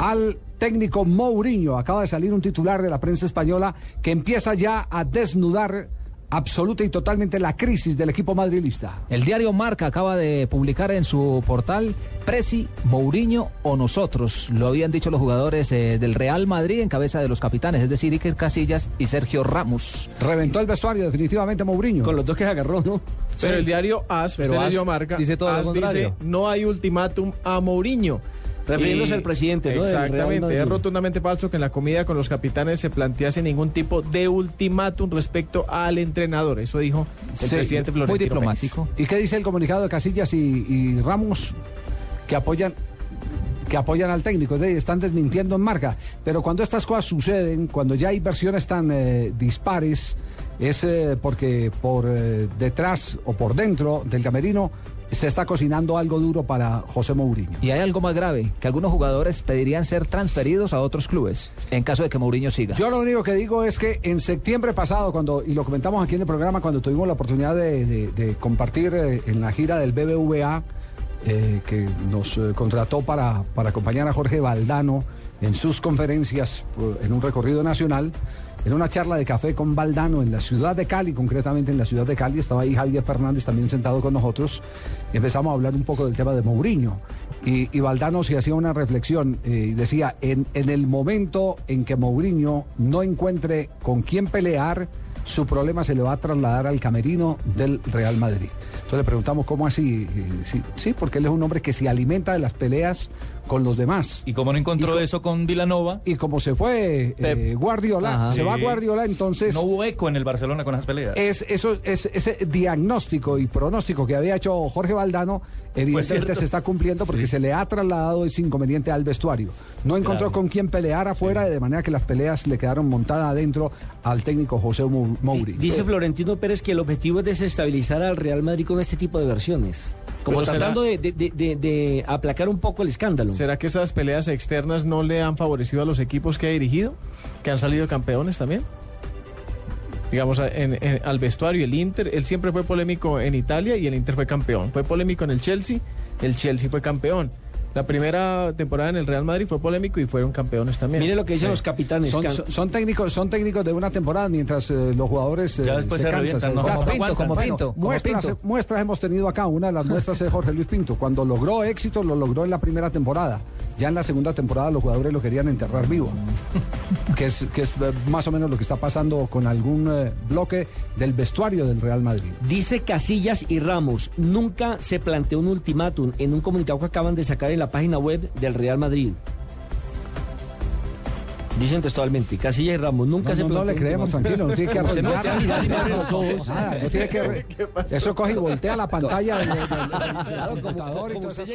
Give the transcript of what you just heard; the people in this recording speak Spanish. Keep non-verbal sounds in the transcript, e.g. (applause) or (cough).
al técnico Mourinho. Acaba de salir un titular de la prensa española que empieza ya a desnudar absoluta y totalmente la crisis del equipo madrilista. El diario Marca acaba de publicar en su portal Presi, Mourinho o nosotros. Lo habían dicho los jugadores eh, del Real Madrid en cabeza de los capitanes, es decir, Iker Casillas y Sergio Ramos. Reventó el vestuario definitivamente Mourinho. Con los dos que se agarró, ¿no? Pero el diario AS, Pero AS leyó marca, dice todo lo contrario. dice, no hay ultimátum a Mourinho. Refiriéndose Y- al presidente, Exactamente, es rotundamente falso que en la comida con los capitanes se plantease ningún tipo de ultimátum respecto al entrenador. Eso dijo el Sí, presidente Muy Florentino diplomático. ¿Y qué dice el comunicado de Casillas y, y Ramos que apoyan que apoyan al técnico, están desmintiendo en marca. Pero cuando estas cosas suceden, cuando ya hay versiones tan eh, dispares, es eh, porque por eh, detrás o por dentro del camerino se está cocinando algo duro para José Mourinho. Y hay algo más grave, que algunos jugadores pedirían ser transferidos a otros clubes en caso de que Mourinho siga. Yo lo único que digo es que en septiembre pasado, cuando y lo comentamos aquí en el programa, cuando tuvimos la oportunidad de, de- de compartir eh, en la gira del BBVA, eh, que nos eh, contrató para, para acompañar a Jorge Valdano en sus conferencias en un recorrido nacional, en una charla de café con Valdano en la ciudad de Cali, concretamente en la ciudad de Cali, estaba ahí Javier Fernández también sentado con nosotros, y empezamos a hablar un poco del tema de Mourinho. Y, y se hacía una reflexión eh, y decía, en, en el momento en que Mourinho no encuentre con quién pelear, su problema se le va a trasladar al camerino del Real Madrid. Entonces le preguntamos cómo así. Sí, sí, porque él es un hombre que se alimenta de las peleas con los demás. Y como no encontró Y co- eso con Vilanova, Y como se fue eh. Guardiola, Ajá. se va. Guardiola, entonces no hubo eco en el Barcelona con esas peleas. es eso es ese diagnóstico y pronóstico que había hecho Jorge Valdano evidentemente se está cumpliendo porque Sí. se le ha trasladado ese inconveniente al vestuario. No encontró Claro. con quién pelear afuera de manera que las peleas le quedaron montadas adentro al técnico José Mou- Mourinho. Dice Florentino Pérez que el objetivo es desestabilizar al Real Madrid con este tipo de versiones. Como Pero tratando de, de- de- de- de aplacar un poco el escándalo. ¿Será que esas peleas externas no le han favorecido a los equipos que ha dirigido? ¿Que han salido campeones también? Digamos, a- en- en- al vestuario, el Inter, él siempre fue polémico en Italia y el Inter fue campeón. Fue polémico en el Chelsea, el Chelsea fue campeón. La primera temporada en el Real Madrid fue polémico y fueron campeones también. Mire lo que dicen los capitanes. Son, Can- son- son técnicos, son técnicos de una temporada mientras eh, los jugadores eh, Ya después se cansan, revientan, ¿no? desgastan. Como Pinto, como Bueno, Pinto, como muestras, Pinto. muestras hemos tenido acá. Una de las muestras es Jorge Luis Pinto. Cuando logró éxito, lo logró en la primera temporada. Ya en la segunda temporada los jugadores lo querían enterrar vivo. (laughs) que es, que es eh, más o menos lo que está pasando con algún eh, bloque del vestuario del Real Madrid. Dice Casillas y Ramos, nunca se planteó un ultimátum en un comunicado que acaban de sacar en la página web del Real Madrid. Dicen textualmente, Casillas y Ramos, nunca No, se no, no le creemos, tranquilo, no tiene que Usted no, tiene que. Eso coge y voltea la pantalla del, computador y como todas